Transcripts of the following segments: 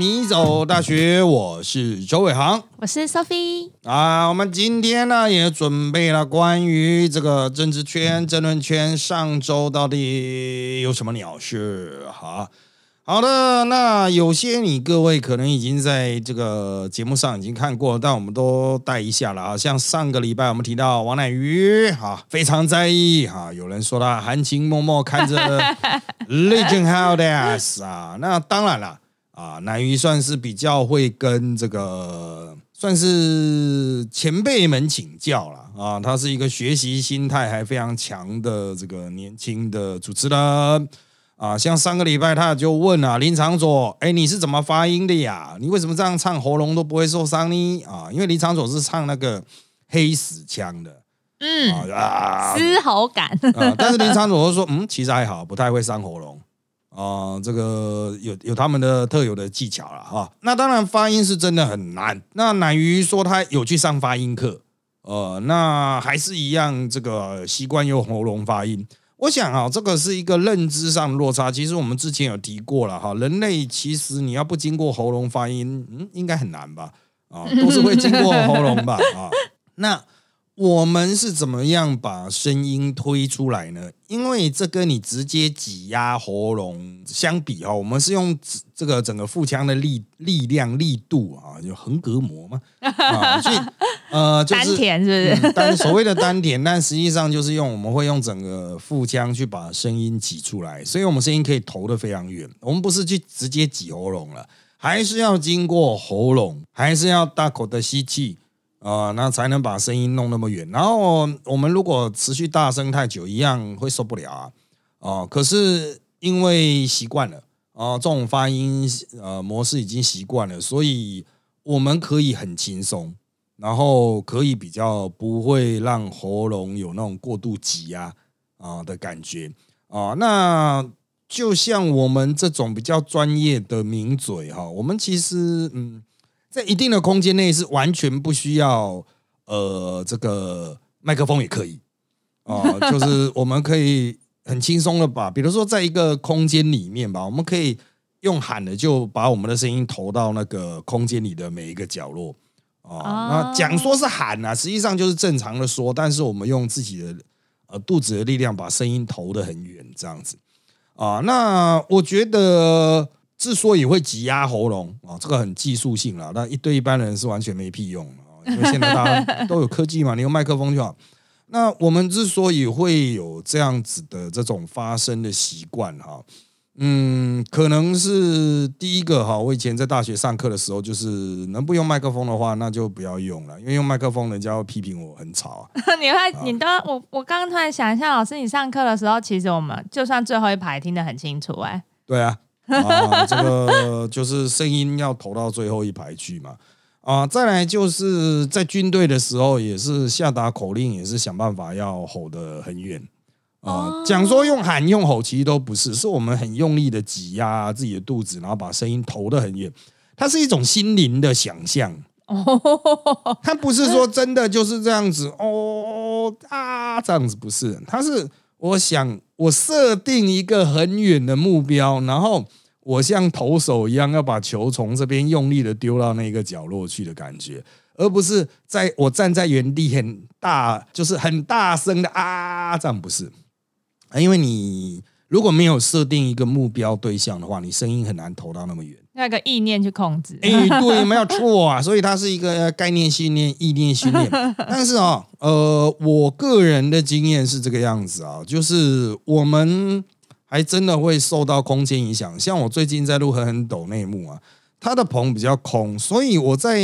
迷走大学，我是周伟航，我是 Sophie 啊。我们今天呢也准备了关于这个政治圈、争论圈上周到底有什么鸟事哈。好的，那有些你各位可能已经在这个节目上已经看过，但我们都带一下了啊。像上个礼拜我们提到王乃瑜哈，非常在意哈，有人说他含情脉脉看着 Legend House 啊，那当然了啊，乃瑜算是比较会跟这个算是前辈们请教了啊，他是一个学习心态还非常强的这个年轻的主持人。啊，像上个礼拜他就问啊，林长佐，哎，你是怎么发音的呀？你为什么这样唱喉咙都不会受伤呢？啊，因为林长佐是唱那个黑死腔的，嗯啊，嘶吼感啊，但是林长佐说，嗯，其实还好，不太会伤喉咙啊，这个有有他们的特有的技巧了哈。那当然发音是真的很难。那乃鱼说他有去上发音课，呃，那还是一样这个习惯用喉咙发音。我想啊，这个是一个认知上的落差。其实我们之前有提过了哈，人类其实你要不经过喉咙发音，嗯，应该很难吧？啊，都是会经过喉咙吧？啊，那。我们是怎么样把声音推出来呢？因为这跟你直接挤压喉咙相比哈，我们是用这个整个腹腔的力力量力度啊，就横膈膜嘛啊，所以呃，丹田是不是？丹所谓的丹田，但实际上就是用我们会用整个腹腔去把声音挤出来，所以我们声音可以投得非常远。我们不是去直接挤喉咙了，还是要经过喉咙，还是要大口的吸气。啊，那才能把声音弄那么远。然后我们如果持续大声太久，一样会受不了啊。哦，可是因为习惯了啊，这种发音呃模式已经习惯了，所以我们可以很轻松，然后可以比较不会让喉咙有那种过度挤压啊的感觉啊。那就像我们这种比较专业的名嘴哈，我们其实嗯。在一定的空间内是完全不需要，呃，这个麦克风也可以啊，就是 我们可以很轻松的把，比如说在一个空间里面吧，我们可以用喊的就把我们的声音投到那个空间里的每一个角落啊。那讲说是喊啊，实际上就是正常的说，但是我们用自己的呃肚子的力量把声音投得很远，这样子啊。那我觉得。之所以会挤压喉咙啊，这个很技术性了，那一对一般人是完全没屁用啊。因为现在大家都有科技嘛，你用麦克风就好。那我们之所以会有这样子的这种发声的习惯哈，嗯，可能是第一个哈，我以前在大学上课的时候，就是能不用麦克风的话，那就不要用了，因为用麦克风人家会批评我很吵啊。你会，你都我我刚刚突然想一下，老师你上课的时候，其实我们就算最后一排听得很清楚哎。对啊。啊，这个就是声音要投到最后一排去嘛。啊，再来就是在军队的时候，也是下达口令，也是想办法要吼得很远。啊，讲说用喊用吼，其实都不是，是我们很用力的挤压自己的肚子，然后把声音投得很远。它是一种心灵的想象。哦，它不是说真的就是这样子哦啊，这样子不是，它是我想我设定一个很远的目标，然后。我像投手一样，要把球从这边用力的丢到那个角落去的感觉，而不是在我站在原地很大，就是很大声的啊，这样不是？因为你如果没有设定一个目标对象的话，你声音很难投到那么远。那个意念去控制，哎，对，没有错啊。所以它是一个概念训练、意念训练。但是啊，呃，我个人的经验是这个样子啊，就是我们。还真的会受到空间影响，像我最近在录《狠狠抖》内幕啊，它的棚比较空，所以我在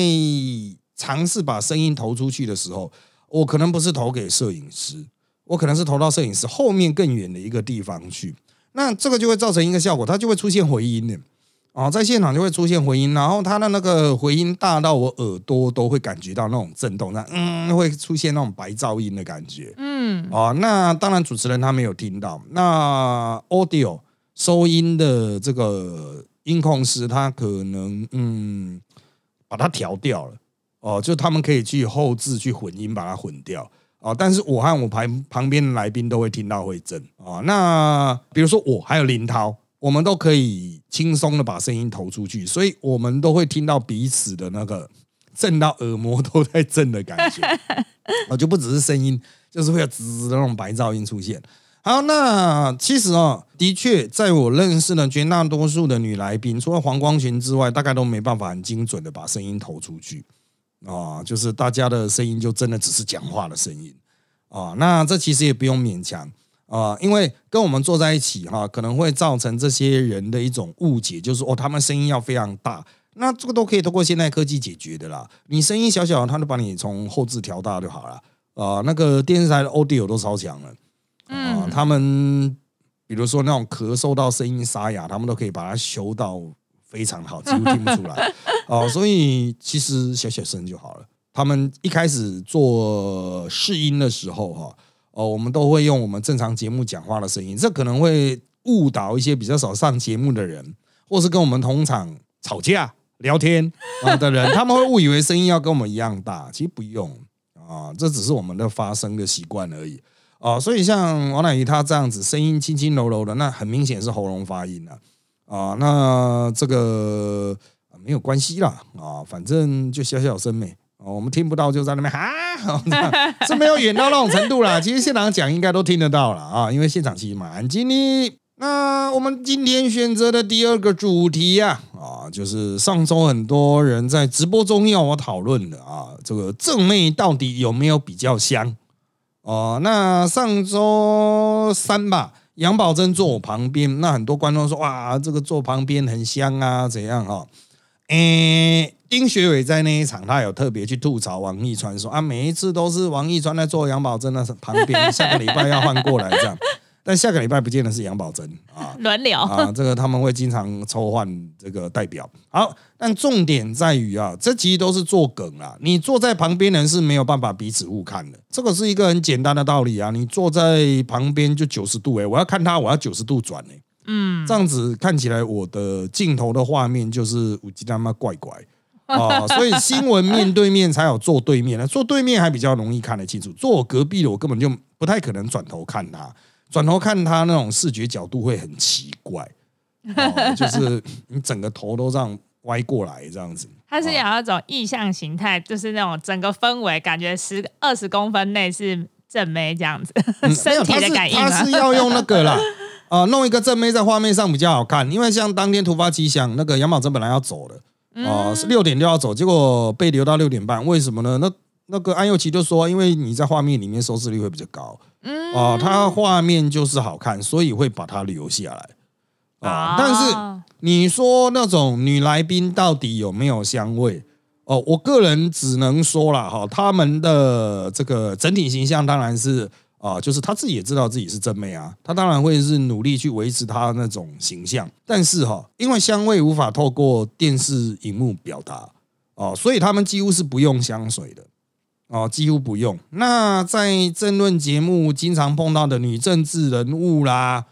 尝试把声音投出去的时候，我可能不是投给摄影师，我可能是投到摄影师后面更远的一个地方去，那这个就会造成一个效果，它就会出现回音的。哦，在现场就会出现回音，然后它的那个回音大到我耳朵都会感觉到那种震动，那嗯，会出现那种白噪音的感觉。嗯，哦，那当然主持人他没有听到，那 audio 收音的这个音控师他可能嗯把它调掉了，哦，就他们可以去后置去混音把它混掉，哦，但是我和我旁旁边的来宾都会听到会震，啊，那比如说我还有林涛。我们都可以轻松的把声音投出去，所以我们都会听到彼此的那个震到耳膜都在震的感觉，啊，就不只是声音，就是会有滋滋的那种白噪音出现。好，那其实哦，的确，在我认识的绝大多数的女来宾，除了黄光群之外，大概都没办法很精准的把声音投出去啊，就是大家的声音就真的只是讲话的声音啊。那这其实也不用勉强啊，因为跟我们坐在一起哈，可能会造成这些人的一种误解，就是哦，他们声音要非常大，那这个都可以通过现代科技解决的啦。你声音小小，他就把你从后置调大就好了啊。那个电视台的 audio 都超强了。啊，他们比如说那种咳嗽到声音沙哑，他们都可以把它修到非常好，几乎听不出来。哦，所以其实小小声就好了。他们一开始做试音的时候，哈，哦，我们都会用我们正常节目讲话的声音，这可能会误导一些比较少上节目的人，或是跟我们同场吵架聊天啊的人，他们会误以为声音要跟我们一样大，其实不用啊，这只是我们的发声的习惯而已。哦，所以像王乃瑜他这样子，声音轻轻柔柔的，那很明显是喉咙发音了啊。那这个没有关系啦啊，反正就小小声美哦，我们听不到就在那边哈，是没有远到那种程度啦。其实现场讲应该都听得到了啊，因为现场其实蛮安静的。那我们今天选择的第二个主题呀啊，就是上周很多人在直播中要我讨论的啊，这个正妹到底有没有比较香？哦，那上周三吧，杨宝珍坐我旁边，那很多观众说哇，这个坐旁边很香啊，怎样哈？诶，丁学伟在那一场，他有特别去吐槽王一川，说啊，每一次都是王一川在做杨宝珍的旁边，下个礼拜要换过来这样。但下个礼拜不见得是杨宝珍啊，轮流啊，这个他们会经常抽换这个代表。好，但重点在于啊，这其实都是做梗啊。你坐在旁边人是没有办法彼此互看的，这个是一个很简单的道理啊。你坐在旁边就九十度哎，我要看他，我要九十度转哎，嗯，这样子看起来我的镜头的画面就是五 G 他妈怪怪啊。所以新闻面对面才有坐对面的，坐对面还比较容易看得清楚，坐我隔壁的我根本就不太可能转头看他。转头看他那种视觉角度会很奇怪，就是你整个头都这样歪过来这样子。它是有那种意向形态，就是那种整个氛围感觉十二十公分内是正妹这样子，身体的感应。他是要用那个啦，啊，弄一个正妹在画面上比较好看。因为像当天突发奇想，那个杨宝珍本来要走的，哦，是六点就要走，结果被留到六点半。为什么呢？那那个安又琪就说，因为你在画面里面收视率会比较高。哦，他画面就是好看，所以会把它留下来啊。但是你说那种女来宾到底有没有香味？哦，我个人只能说了哈，他们的这个整体形象当然是啊，就是他自己也知道自己是真美啊，他当然会是努力去维持他那种形象。但是哈，因为香味无法透过电视荧幕表达哦，所以他们几乎是不用香水的。哦，几乎不用。那在政论节目经常碰到的女政治人物啦，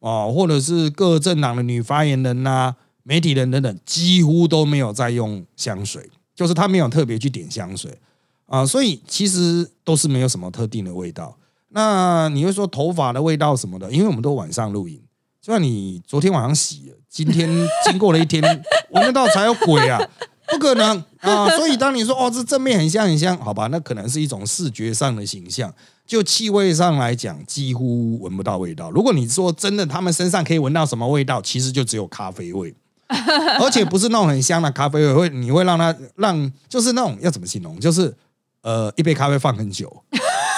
哦，或者是各政党的女发言人呐、媒体人等等，几乎都没有在用香水，就是他没有特别去点香水啊，所以其实都是没有什么特定的味道。那你会说头发的味道什么的？因为我们都晚上录影，就算你昨天晚上洗了，今天 经过了一天，闻得到才有鬼啊！不可能啊！所以当你说哦，这正面很香很香，好吧，那可能是一种视觉上的形象。就气味上来讲，几乎闻不到味道。如果你说真的，他们身上可以闻到什么味道，其实就只有咖啡味，而且不是那种很香的咖啡味，会你会让他让就是那种要怎么形容？就是呃，一杯咖啡放很久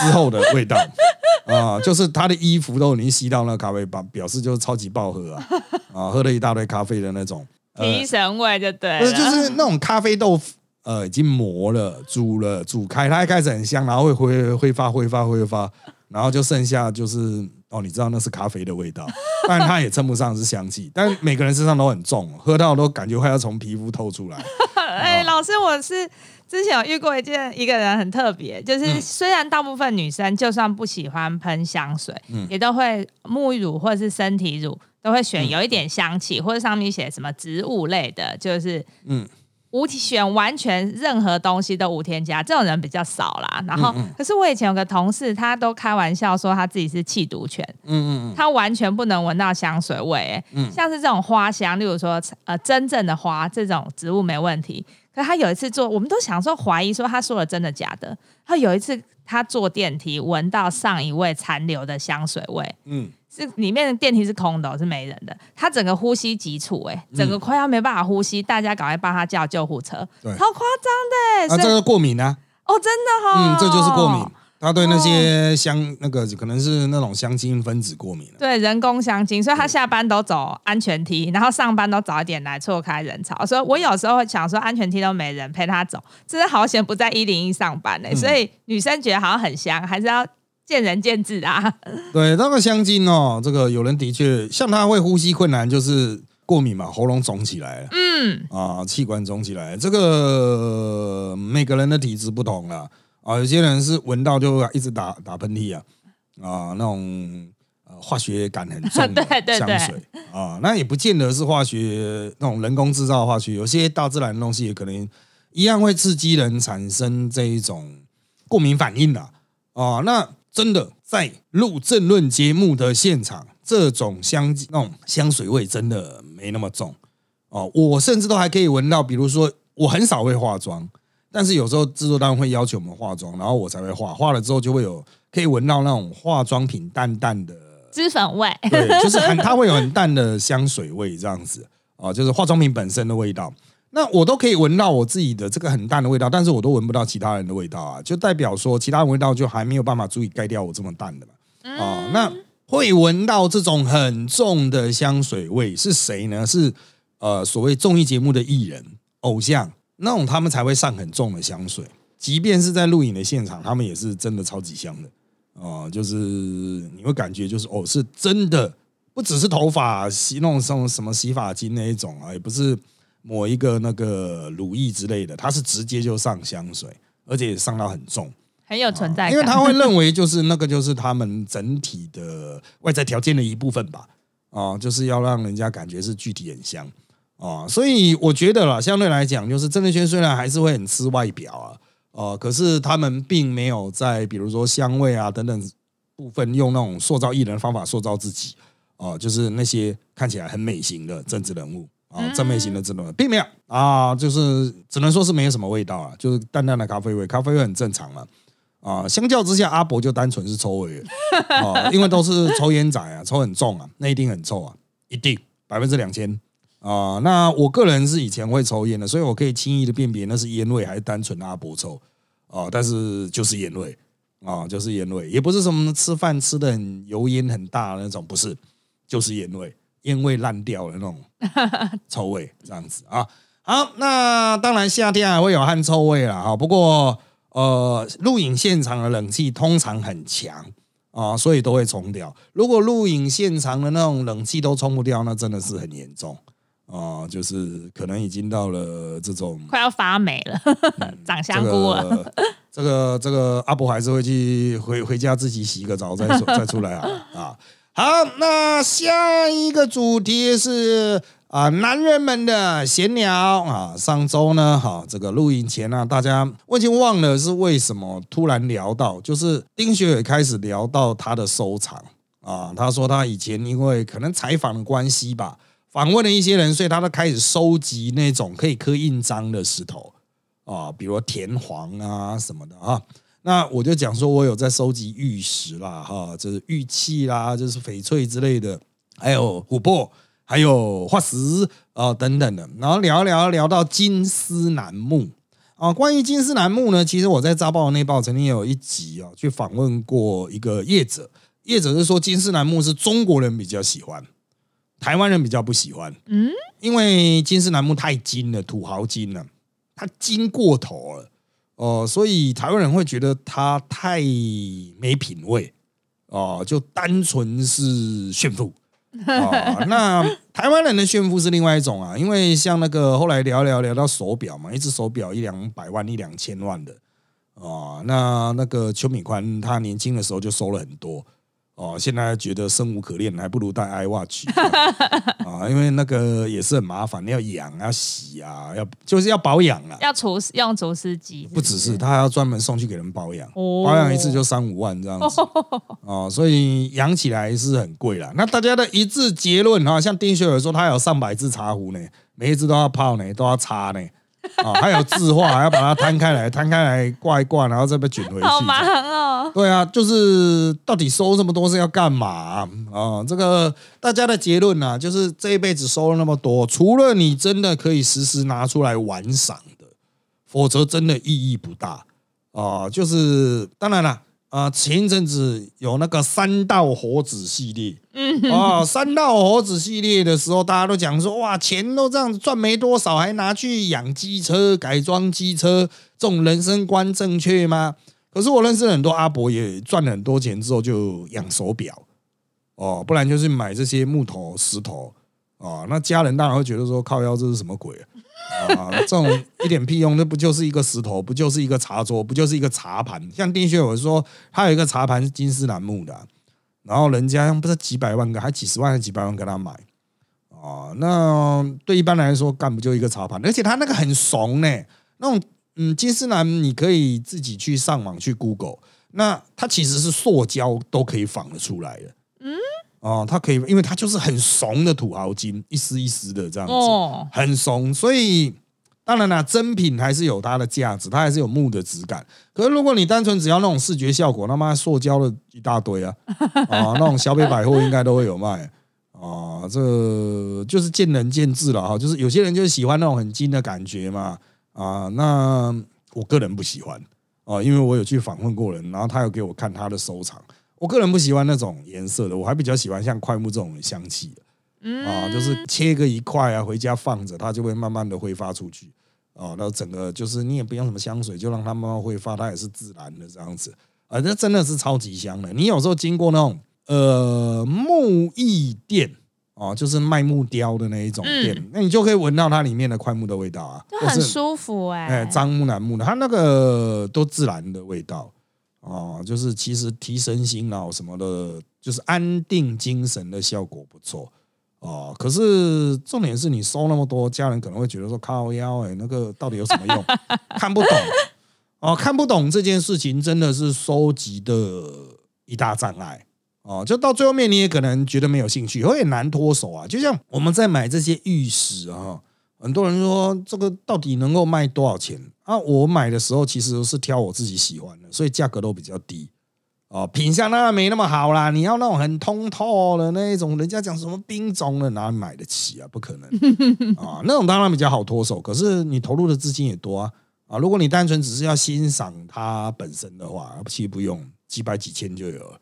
之后的味道。啊，就是他的衣服都已经吸到那咖啡吧，表示就是超级爆喝啊。啊，喝了一大堆咖啡的那种。提神味就对，就是那种咖啡豆腐，呃，已经磨了、煮了、煮开，它一开始很香，然后会挥挥发、挥发、挥发，然后就剩下就是哦，你知道那是咖啡的味道，但它也称不上是香气，但每个人身上都很重，喝到都感觉快要从皮肤透出来。哎，老师，我是之前有遇过一件一个人很特别，就是虽然大部分女生就算不喜欢喷香水，也都会沐浴乳或者是身体乳。都会选有一点香气，或者上面写什么植物类的，就是嗯，无选完全任何东西都无添加，这种人比较少啦。然后，可是我以前有个同事，他都开玩笑说他自己是气毒犬，嗯嗯嗯，他完全不能闻到香水味，嗯，像是这种花香，例如说呃真正的花这种植物没问题。可他有一次坐，我们都想说怀疑说他说的真的假的。他有一次他坐电梯，闻到上一位残留的香水味，嗯。是里面的电梯是空的，是没人的。他整个呼吸急促，哎，整个快要没办法呼吸，大家赶快帮他叫救护车。对，好夸张的。啊，这个过敏啊？哦，真的哈。嗯，这就是过敏。他对那些香那个可能是那种香精分子过敏对，人工香精，所以他下班都走安全梯，然后上班都早一点来错开人潮。所以我有时候想说，安全梯都没人陪他走，真的好险不在一零一上班呢。所以女生觉得好像很香，还是要。见仁见智啊，对那个香精哦，这个有人的确像他会呼吸困难，就是过敏嘛，喉咙肿起来了，嗯。啊，气管肿起来，这个每个人的体质不同了啊，有些人是闻到就一直打打喷嚏啊啊，那种呃化学感很重的 香水啊，那也不见得是化学那种人工制造化学，有些大自然的东西也可能一样会刺激人产生这一种过敏反应的啊，那。真的在录政论节目的现场，这种香那种香水味真的没那么重哦。我甚至都还可以闻到，比如说我很少会化妆，但是有时候制作单位会要求我们化妆，然后我才会化。化了之后就会有可以闻到那种化妆品淡淡的脂粉味，对，就是很它会有很淡的香水味这样子啊，就是化妆品本身的味道。那我都可以闻到我自己的这个很淡的味道，但是我都闻不到其他人的味道啊，就代表说其他人味道就还没有办法足以盖掉我这么淡的嘛。啊，那会闻到这种很重的香水味是谁呢？是呃所谓综艺节目的艺人偶像那种，他们才会上很重的香水，即便是在录影的现场，他们也是真的超级香的。啊，就是你会感觉就是哦，是真的，不只是头发洗那种什么什么洗发精那一种啊，也不是。抹一个那个乳液之类的，它是直接就上香水，而且上到很重，很有存在感，因为他会认为就是那个就是他们整体的外在条件的一部分吧，啊，就是要让人家感觉是具体很香啊，所以我觉得啦，相对来讲，就是郑丽圈虽然还是会很吃外表啊，呃，可是他们并没有在比如说香味啊等等部分用那种塑造艺人的方法塑造自己，啊，就是那些看起来很美型的政治人物。啊，正面型的这种并没有啊，就是只能说是没有什么味道啊，就是淡淡的咖啡味，咖啡味很正常嘛。啊，相较之下，阿伯就单纯是臭味啊，因为都是抽烟仔啊，抽很重啊，那一定很臭啊，一定百分之两千啊。那我个人是以前会抽烟的，所以我可以轻易的辨别那是烟味还是单纯的阿伯臭啊，但是就是烟味啊，就是烟味，也不是什么吃饭吃的很油烟很大那种，不是，就是烟味。烟味烂掉的那种 臭味，这样子啊。好，那当然夏天还会有汗臭味啦。哈。不过呃，录影现场的冷气通常很强啊，所以都会冲掉。如果录影现场的那种冷气都冲不掉，那真的是很严重啊，就是可能已经到了这种快要发霉了，长香菇了。这个这个阿伯还是会去回回家自己洗个澡再 再出来啊啊。好，那下一个主题是啊，男人们的闲聊啊。上周呢，哈，这个录影前呢，大家我已经忘了是为什么突然聊到，就是丁学伟开始聊到他的收藏啊。他说他以前因为可能采访的关系吧，访问了一些人，所以他都开始收集那种可以刻印章的石头啊，比如田黄啊什么的啊。那我就讲说，我有在收集玉石啦，哈，就是玉器啦，就是翡翠之类的，还有琥珀，还有化石啊等等的。然后聊聊聊到金丝楠木啊，关于金丝楠木呢，其实我在《扎报》内报曾经有一集啊，去访问过一个业者，业者是说金丝楠木是中国人比较喜欢，台湾人比较不喜欢，嗯，因为金丝楠木太金了，土豪金了，它金过头了。哦，所以台湾人会觉得它太没品味哦，就单纯是炫富啊。那台湾人的炫富是另外一种啊，因为像那个后来聊聊聊到手表嘛，一只手表一两百万、一两千万的啊。那那个邱敏宽他年轻的时候就收了很多哦，现在觉得生无可恋，还不如戴 iWatch 啊，因为那个也是很麻烦，你要养要洗啊，要就是要保养啊。要除用除湿机，不只是，他还要专门送去给人保养，哦保养一次就三五万这样子 哦，所以养起来是很贵啦。那大家的一致结论哈，像丁雪儿说，他有上百只茶壶呢，每一只都要泡呢，都要擦呢。啊，还有字画，还要把它摊开来，摊开来挂一挂，然后再被卷回去。好忙哦。对啊，就是到底收这么多是要干嘛啊？啊这个大家的结论呢、就是这一辈子收了那么多，除了你真的可以时时拿出来玩赏的，否则真的意义不大啊。就是当然了。啊，前一阵子有那个三道猴子系列，嗯，啊，三道猴子系列的时候，大家都讲说，哇，钱都这样子赚没多少，还拿去养机车、改装机车，这种人生观正确吗？可是我认识很多阿伯，也赚了很多钱之后就养手表，哦，不然就是买这些木头、石头，哦，那家人当然会觉得说，靠腰这是什么鬼啊？啊，这种一点屁用，那不就是一个石头，不就是一个茶桌，不就是一个茶盘？像丁雪我说，他有一个茶盘是金丝楠木的、然后人家不是几百万个，还几十万还几百万给他买，哦，那对一般来说，干不就一个茶盘？而且他那个很怂呢，那种嗯金丝楠，你可以自己去上网去 Google，那它其实是塑胶都可以仿得出来的。嗯，哦，他可以，因为他就是很怂的土豪金，一丝一丝的这样子。哦，很怂，所以当然啦，真品还是有它的价值，它还是有木的质感。可是如果你单纯只要那种视觉效果，他妈塑胶的一大堆啊啊，那种小北百货应该都会有卖啊，这就是见仁见智了哈。就是有些人就是喜欢那种很金的感觉嘛啊，那我个人不喜欢啊，因为我有去访问过人，然后他有给我看他的收藏。我个人不喜欢那种颜色的，我还比较喜欢像快木这种香气的。啊，就是切个一块啊，回家放着，它就会慢慢的挥发出去。哦，那整个就是你也不用什么香水，就让它慢慢挥发，它也是自然的这样子。啊，那真的是超级香的。你有时候经过那种呃木艺店哦，就是卖木雕的那一种店，那你就可以闻到它里面的块木的味道啊，就很舒服哎、哎，樟木、楠木的，它那个都自然的味道哦，就是其实提神醒脑什么的，就是安定精神的效果不错哦。可是重点是你收那么多，家人可能会觉得说靠腰哎，那个到底有什么用？看不懂哦，看不懂这件事情真的是收集的一大障碍。哦，就到最后面你也可能觉得没有兴趣，会很难脱手啊。就像我们在买这些玉石啊，很多人说这个到底能够卖多少钱啊？我买的时候其实是挑我自己喜欢的，所以价格都比较低。哦，品相当然没那么好啦。你要那种很通透的那一种，人家讲什么冰种的，哪里买得起啊？不可能 啊！那种当然比较好脱手，可是你投入的资金也多啊啊！如果你单纯只是要欣赏它本身的话，其实不用几百几千就有了。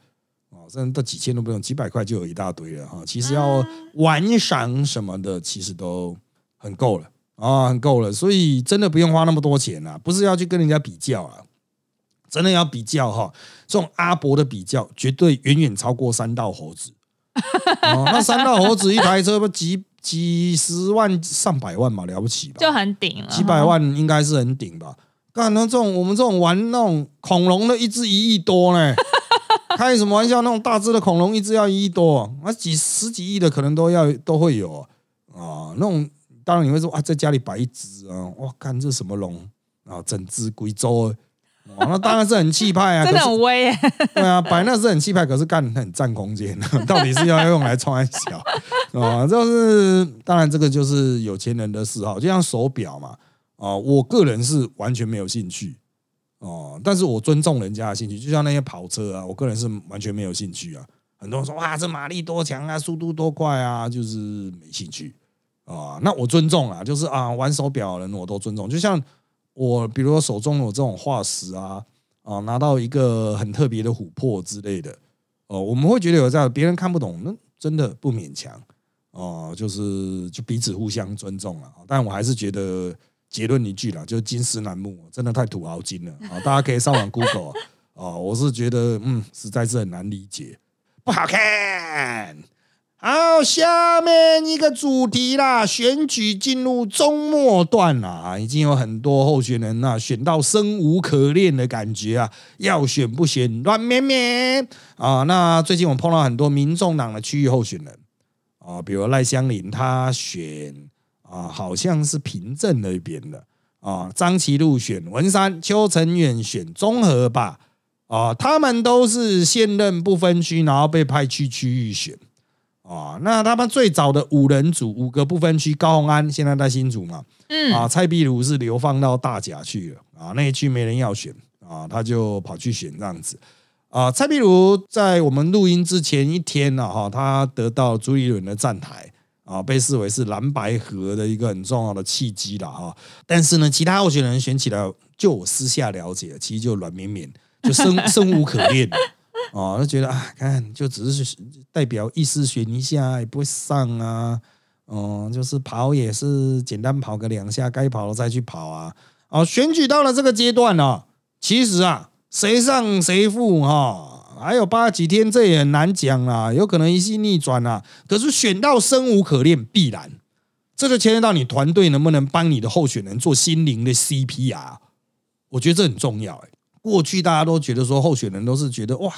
哦，甚至到几千都不用，几百块就有一大堆了哈。其实要玩赏什么的，其实都很够了啊，很够了。所以真的不用花那么多钱啊，不是要去跟人家比较啊。真的要比较哈，这种阿伯的比较，绝对远远超过三道猴子。哦，那三道猴子一台车不几几十万上百万嘛，了不起吧？就很顶了，几百万应该是很顶吧？干那这种我们这种玩那种恐龙的，一只一亿多呢，开什么玩笑？那种大只的恐龙一只要一亿多，那几十几亿的可能都要都会有啊。啊那种当然你会说啊，在家里摆一只啊，哇，看这什么龙啊，整只贵州的。哦，那当然是很气派啊，真的很威耶、对啊，摆那是很气派，可是干很占空间，到底是要用来穿小啊？就是当然这个就是有钱人的嗜好，就像手表嘛啊，我个人是完全没有兴趣哦，但是我尊重人家的兴趣，就像那些跑车啊，我个人是完全没有兴趣啊。很多人说哇，这马力多强啊，速度多快啊，就是没兴趣啊。那我尊重啊，就是啊，玩手表的人我都尊重，就像。我比如说手中有这种化石啊啊，拿到一个很特别的琥珀之类的哦，我们会觉得有这样，别人看不懂，那真的不勉强哦，就是就彼此互相尊重了。但我还是觉得结论一句啦，就是金石楠木真的太土豪金了啊！大家可以上网 Google 哦，我是觉得嗯，实在是很难理解，不好看好，下面一个主题啦，选举进入中末段啦，已经有很多候选人呐，选到生无可恋的感觉啊，要选不选，软绵绵啊。那最近我碰到很多民众党的区域候选人啊，比如赖香林，他选啊，好像是平镇那边的啊，张其禄选文山，邱成远选中和吧，啊，他们都是现任不分区，然后被派去区域选。啊，那他们最早的五人组五个不分区，高鸿安现在在新组嘛，嗯，啊，蔡壁如是流放到大甲去了，啊，那一区没人要选，啊，他就跑去选这样子，啊，蔡壁如在我们录音之前一天呢，哈，他得到朱立伦的站台，啊，被视为是蓝白河的一个很重要的契机了，哈，但是呢，其他候选人选起来，就我私下了解，其实就软绵绵，就生生 无可恋。哦，就觉得啊，看就只是代表意思选一下也不会上啊，哦，就是跑也是简单跑个两下，该跑的再去跑啊。哦，选举到了这个阶段呢，其实啊，谁上谁负哈，还有八几天，这也很难讲啊，有可能一系逆转啊。可是选到生无可恋，必然这就牵涉到你团队能不能帮你的候选人做心灵的 CPR，我觉得这很重要哎。过去大家都觉得说候选人都是觉得哇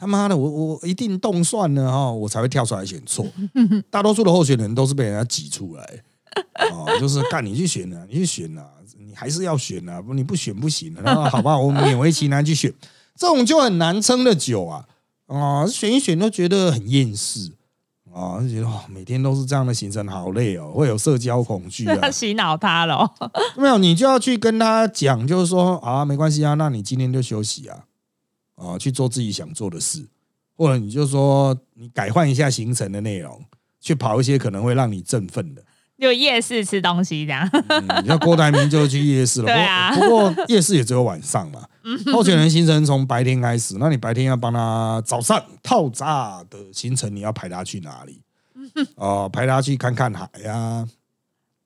他妈的我我一定动算了哈我才会跳出来选错，大多数的候选人都是被人家挤出来哦，就是干你去选啊，你去选啊，你还是要选啊，不你不选不行然后好吧，我勉为其难去选，这种就很难撑的久啊啊，选一选都觉得很厌世啊，就觉得哦每天都是这样的行程好累哦，会有社交恐惧啊，洗脑他了，没有你就要去跟他讲，就是说啊没关系啊，那你今天就休息啊。啊，去做自己想做的事，或者你就说你改换一下行程的内容，去跑一些可能会让你振奋的，就夜市吃东西这样。你像郭台铭就去夜市了，对啊。不过夜市也只有晚上嘛。候选人行程从白天开始，那你白天要帮他早上套炸的行程，你要排他去哪里？哦，排他去看看海呀，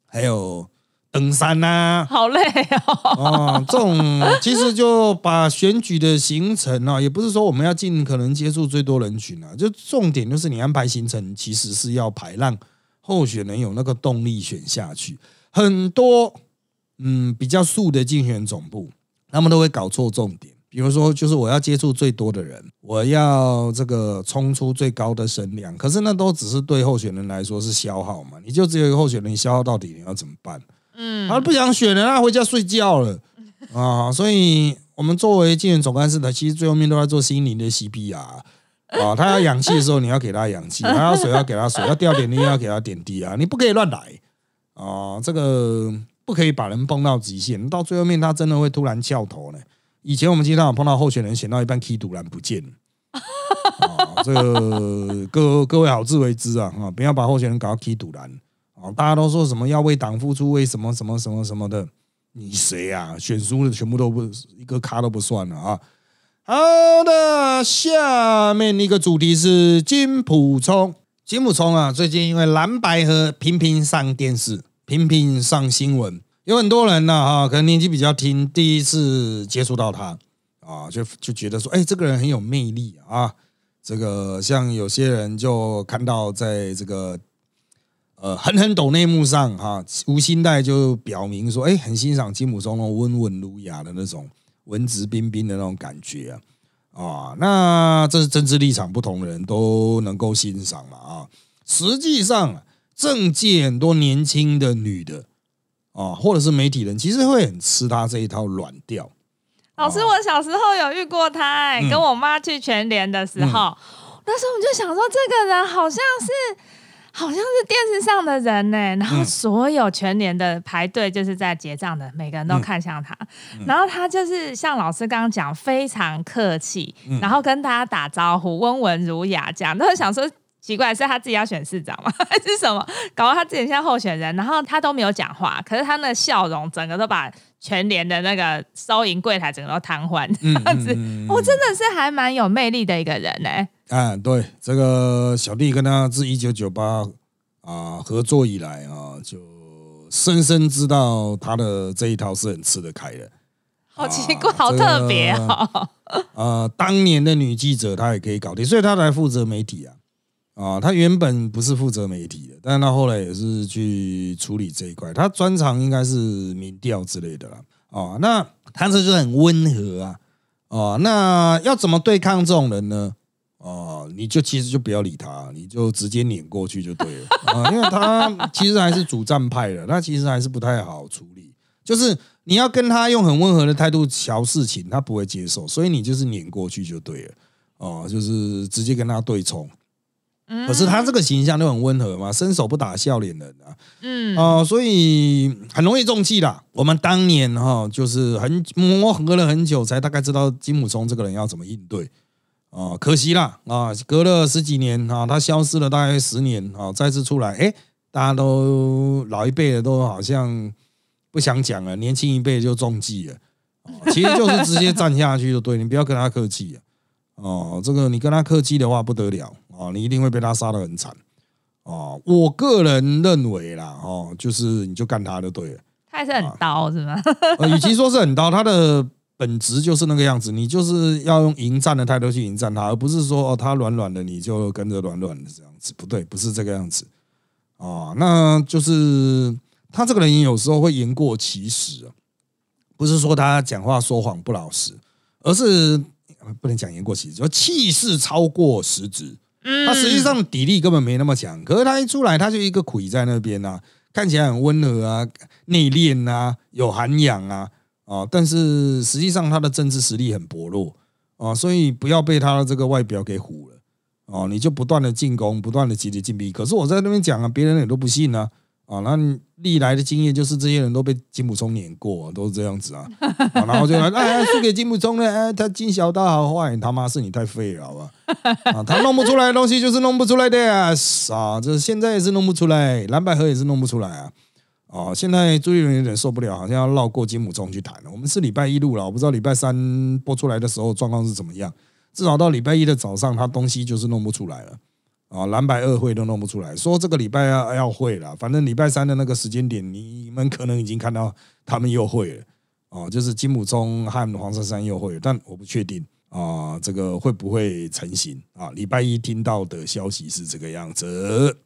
还有。登山呐，好累哦。啊，这种其实就把选举的行程啊，也不是说我们要尽可能接触最多人群啊，就重点就是你安排行程，其实是要排让候选人有那个动力选下去。很多嗯比较素的竞选总部，他们都会搞错重点。比如说，就是我要接触最多的人，我要这个冲出最高的声量，可是那都只是对候选人来说是消耗嘛？你就只有一个候选人，你消耗到底，你要怎么办？嗯，他不想选了，他回家睡觉了 啊！所以，我们作为竞选总干事的，其实最后面都在做心灵的 CPR 啊。他要氧气的时候，你要给他氧气；他要水，要给他水；要掉点滴，要给他点滴啊！你不可以乱来啊！这个不可以把人崩到极限，到最后面他真的会突然翘头呢。以前我们经常有碰到候选人选到一半 K 突然不见了啊！这个各各位好自为之啊！啊，不要把候选人搞到 K 突大家都说什么要为党付出，为什么什么什么什么的？你谁啊？选输的全部都不一个咖都不算了啊！好的，下面一个主题是金普聪。金普聪啊，最近因为蓝白河频频上电视，频频上新闻，有很多人呢啊，可能年纪比较轻，第一次接触到他啊，就就觉得说，哎，这个人很有魅力啊。这个像有些人就看到在这个。呃，狠狠抖内幕上哈，吴新代就表明说，哎，很欣赏金普中那种温文儒雅的那种文质彬彬的那种感觉啊，啊，那这是政治立场不同的人都能够欣赏嘛啊。实际上，政界很多年轻的女的啊，或者是媒体人，其实会很吃他这一套软调。老师，我小时候有遇过他，跟我妈去全联的时候，那时候我们就想说，这个人好像是。好像是电视上的人呢，然后所有全年的排队就是在结账的，每个人都看向他，然后他就是像老师刚刚讲，非常客气，然后跟大家打招呼，温文儒雅，这样都是想说奇怪，是他自己要选市长吗？还是什么？搞到他自己像候选人，然后他都没有讲话，可是他那笑容，整个都把全年的那个收银柜台整个都瘫痪，这样子，我真的是还蛮有魅力的一个人呢。啊，对，这个小弟跟他自一九九八啊合作以来啊，就深深知道他的这一套是很吃得开的。好奇怪，好特别哦。呃，当年的女记者她也可以搞定，所以她来负责媒体啊。啊，他原本不是负责媒体的，但是他后来也是去处理这一块。他专长应该是民调之类的啦。哦，那他这就很温和啊。哦，那要怎么对抗这种人呢？哦，你就其实就不要理他，你就直接碾过去就对了啊，因为他其实还是主战派的，他其实还是不太好处理。就是你要跟他用很温和的态度瞧事情，他不会接受，所以你就是碾过去就对了。哦，就是直接跟他对冲。可是他这个形象就很温和嘛，伸手不打笑脸人啊，嗯哦，所以很容易中计啦。我们当年哈，就是很磨合了很久，才大概知道金姆松这个人要怎么应对啊。可惜啦啊，隔了十几年啊，他消失了大概十年啊，再次出来，哎，大家都老一辈的都好像不想讲了，年轻一辈就中计了，其实就是直接站下去就对，你不要跟他客气啊。哦，这个你跟他客气的话不得了。哦，你一定会被他杀的很惨哦。我个人认为啦，哦，就是你就干他就对了。他还是很刀是吗？呃，与其说是很刀，他的本质就是那个样子。你就是要用迎战的态度去迎战他，而不是说哦，他软软的你就跟着软软的这样子。不对，不是这个样子。哦，那就是他这个人有时候会言过其实，不是说他讲话说谎不老实，而是不能讲言过其实，就气势超过实质。他实际上底力根本没那么强，可是他一出来，他就一个鬼在那边啊，看起来很温和啊，内敛啊，有涵养啊，啊，但是实际上他的政治实力很薄弱啊，所以不要被他的这个外表给唬了啊，你就不断的进攻，不断的积极进逼，可是我在那边讲啊，别人也都不信呢。啊，那历来的经验就是这些人都被金普聪撵过，都是这样子啊。然后就来 哎输给金普聪了，哎，他金小刀好坏，他妈是你太废了，好吧？啊，他弄不出来的东西就是弄不出来的呀，啊，这现在也是弄不出来，蓝百合也是弄不出来啊。哦，现在朱立伦有点受不了，好像要绕过金普聪去谈了。我们是礼拜一录了，我不知道礼拜三播出来的时候状况是怎么样。至少到礼拜一的早上，他东西就是弄不出来了。啊，蓝白二会都弄不出来，说这个礼拜要要会了，反正礼拜三的那个时间点，你们可能已经看到他们又会了。哦，就是金姆中和黄珊珊又会，但我不确定啊，这个会不会成型啊？礼拜一听到的消息是这个样子。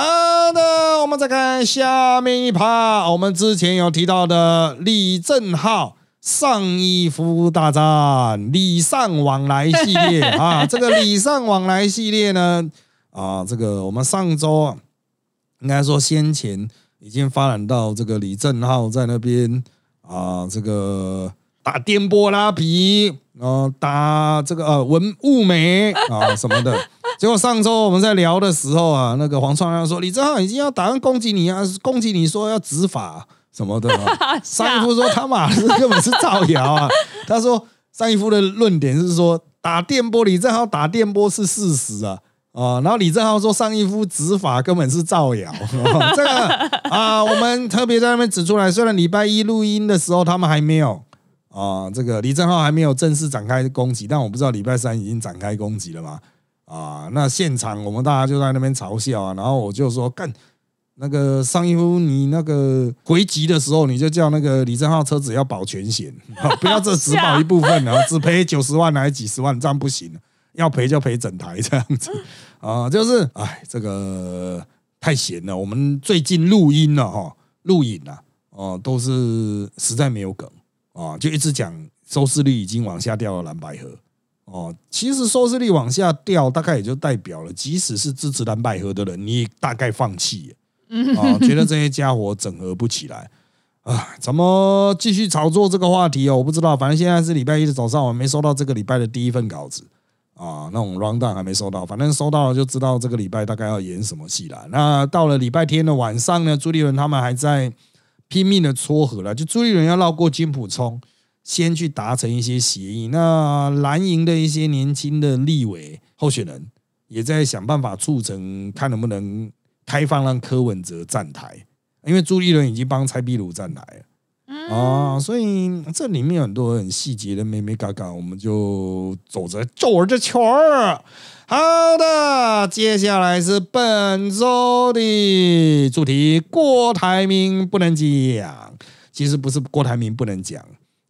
好的，我们再看下面一趴，我们之前有提到的李正浩上衣服大战礼尚往来系列啊，这个礼尚往来系列呢。啊，这个我们上周啊，应该说先前已经发展到这个李正浩在那边啊，这个打颠簸拉皮啊，打这个呃文物美啊什么的。结果上周我们在聊的时候啊，那个黄创亮说李正浩已经要打算攻击你啊，攻击你说要执法什么的。上一夫说他妈的根本是造谣啊。他说上一夫的论点是说打电波，李正浩打电波是事实啊。啊，然后李正浩说上一夫执法根本是造谣，这个啊，我们特别在那边指出来。虽然礼拜一录音的时候他们还没有啊，这个李正浩还没有正式展开攻击，但我不知道礼拜三已经展开攻击了吗？啊，那现场我们大家就在那边嘲笑啊，然后我就说干那个上一夫，你那个回击的时候你就叫那个李正浩车子要保全险，不要这只保一部分啊，只赔九十万还是几十万，这样不行，要赔就赔整台这样子。啊，就是哎，这个太闲了。我们最近录音了哈，录影了哦，都是实在没有梗啊，就一直讲收视率已经往下掉了。蓝百合哦，其实收视率往下掉，大概也就代表了，即使是支持蓝百合的人，你也大概放弃啊，觉得这些家伙整合不起来啊。怎么继续炒作这个话题哦？我不知道，反正现在是礼拜一的早上，我没收到这个礼拜的第一份稿子。啊，那种 round down 还没收到，反正收到了就知道这个礼拜大概要演什么戏了。那到了礼拜天的晚上呢，朱立伦他们还在拼命的撮合了，就朱立伦要绕过金普聪，先去达成一些协议。那蓝营的一些年轻的立委候选人也在想办法促成，看能不能开放让柯文哲站台，因为朱立伦已经帮蔡壁如站台了。啊，所以这里面很多很细节的妹妹嘎嘎，我们就走着走着圈儿。好的，接下来是本周的主题：郭台铭不能讲。其实不是郭台铭不能讲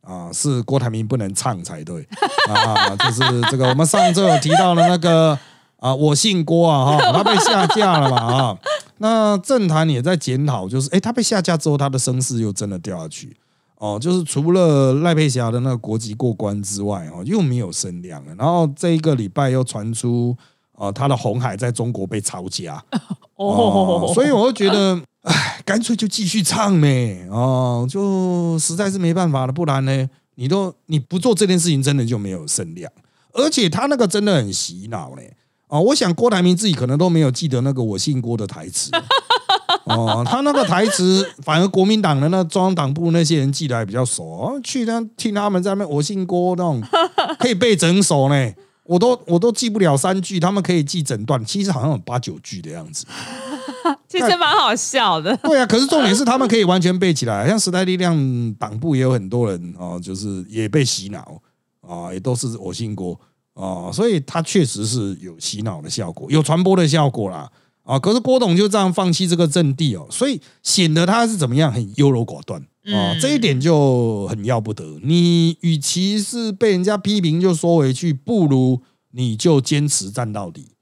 啊，是郭台铭不能唱才对啊。就是这个，我们上周有提到的那个啊，我姓郭啊哈，他被下架了嘛啊。那政坛也在检讨，就是哎，他被下架之后，他的声势又真的掉下去哦。就是除了赖佩霞的那个国籍过关之外哦，又没有声量了。然后这一个礼拜又传出呃，他的红海在中国被抄家哦，所以我就觉得，哎，干脆就继续唱呗哦，就实在是没办法了，不然呢，你都你不做这件事情，真的就没有声量。而且他那个真的很洗脑嘞。哦，我想郭台铭自己可能都没有记得那个“我姓郭”的台词。哦，他那个台词 反而国民党的那中央党部那些人记得还比较熟，去那听他们在那“我姓郭”那种可以背整首呢，我都我都记不了三句，他们可以记整段，其实好像有八九句的样子。其实蛮好笑的。对啊，可是重点是他们可以完全背起来，像时代力量党部也有很多人哦，就是也被洗脑啊，也都是我姓郭。哦，所以他确实是有洗脑的效果，有传播的效果啦。啊，可是郭董就这样放弃这个阵地哦，所以显得他是怎么样，很优柔寡断啊，这一点就很要不得。你与其是被人家批评就说回去，不如你就坚持站到底。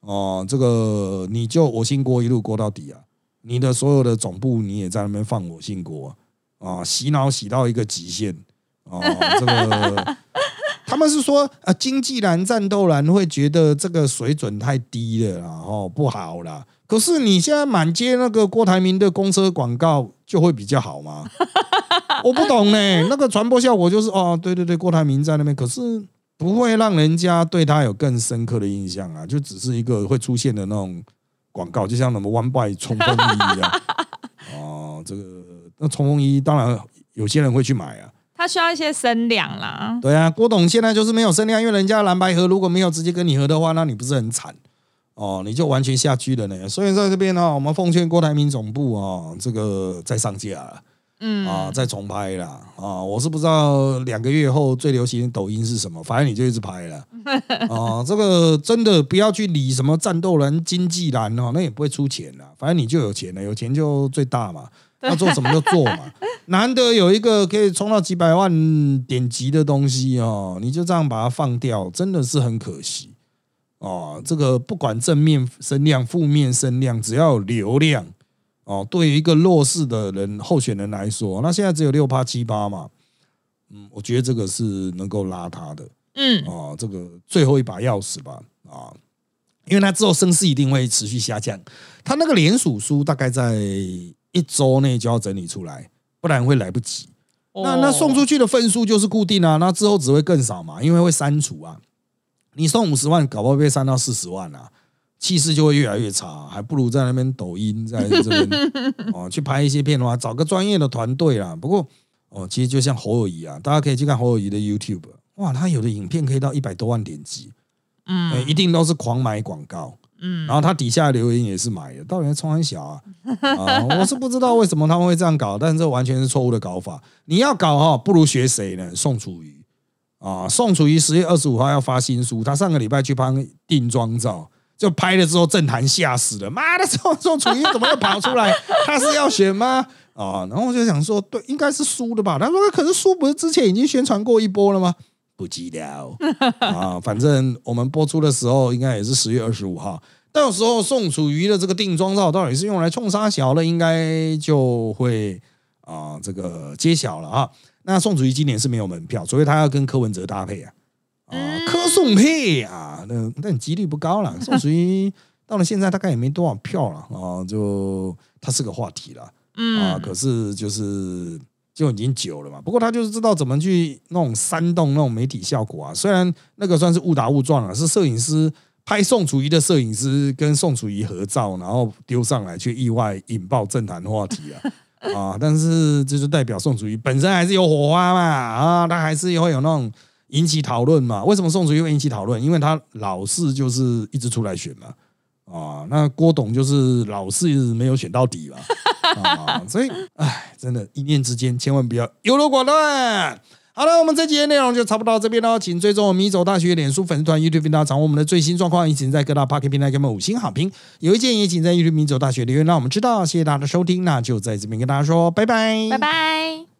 哦，这个你就我姓郭一路郭到底啊！你的所有的总部你也在那边放我姓郭啊，洗脑洗到一个极限哦，这个。他们是说啊，经济蓝、战斗蓝会觉得这个水准太低了，然后不好了。可是你现在满街那个郭台铭的公车广告就会比较好吗？我不懂呢。那个传播效果就是哦，对对对，郭台铭在那边，可是不会让人家对他有更深刻的印象啊，就只是一个会出现的那种广告，就像什么弯拜冲锋衣一样。哦，这个那冲锋衣当然有些人会去买啊。他需要一些声量啦。对啊，郭董现在就是没有声量，因为人家蓝白合如果没有直接跟你合的话，那你不是很惨哦？你就完全下去了呢。所以在这边呢，我们奉劝郭台铭总部哦，这个再上架了，嗯啊，再重拍了啊。我是不知道两个月后最流行的抖音是什么，反正你就一直拍了 啊。这个真的不要去理什么战斗蓝、经济蓝哦，那也不会出钱了。反正你就有钱了，有钱就最大嘛。要做什么就做嘛，难得有一个可以冲到几百万点击的东西哦，你就这样把它放掉，真的是很可惜。哦。这个不管正面声量、负面声量，只要有流量哦，对于一个弱势的人候选人来说，那现在只有六八七八嘛，嗯，我觉得这个是能够拉他的，嗯，哦，这个最后一把钥匙吧，啊，因为他之后声势一定会持续下降，他那个连署书大概在。一周内就要整理出来，不然会来不及。那那送出去的份数就是固定啊，那之后只会更少嘛，因为会删除啊。你送五十万，搞不好被删到四十万啊，气势就会越来越差。还不如在那边抖音在这边 哦，去拍一些片的话，找个专业的团队啦。不过哦，其实就像侯友谊啊，大家可以去看侯友谊的 YouTube，哇，他有的影片可以到一百多万点击，嗯，一定都是狂买广告。嗯，然后他底下留言也是买的，到底冲很小啊？啊，我是不知道为什么他们会这样搞，但是这完全是错误的搞法。你要搞哈，不如学谁呢？宋楚瑜啊，宋楚瑜十月二十五号要发新书，他上个礼拜去拍定妆照，就拍了之后政坛吓死了，妈的，宋宋楚瑜怎么又跑出来？他是要选吗？啊，然后我就想说，对，应该是输的吧？他说，可是输不是之前已经宣传过一波了吗？不记得 啊，反正我们播出的时候应该也是十月二十五号，到时候宋楚瑜的这个定妆照到底是用来冲杀小了，应该就会啊这个揭晓了啊。那宋楚瑜今年是没有门票，所以他要跟柯文哲搭配啊，啊柯宋配啊，那但几率不高了。宋楚瑜到了现在大概也没多少票了啊，就他是个话题了，啊，可是就是。就已经久了嘛，不过他就是知道怎么去那种煽动那种媒体效果啊。虽然那个算是误打误撞啊，是摄影师拍宋楚瑜的摄影师跟宋楚瑜合照，然后丢上来，却意外引爆政坛话题啊 啊！但是这就代表宋楚瑜本身还是有火花嘛啊，他还是会有那种引起讨论嘛。为什么宋楚瑜会引起讨论？因为他老是就是一直出来选嘛啊。那郭董就是老是没有选到底嘛。啊，所以，哎，真的，一念之间，千万不要优柔寡断。好了，我们这集的内容就差不多到这边喽，请追踪我们米走大学脸书粉丝团、YouTube 频道，掌握我们的最新状况，也请在各大 Parking 平台给我们五星好评。有意见也请在 YouTube 米走大学留言，让我们知道。谢谢大家的收听，那就在这边跟大家说拜拜，拜拜。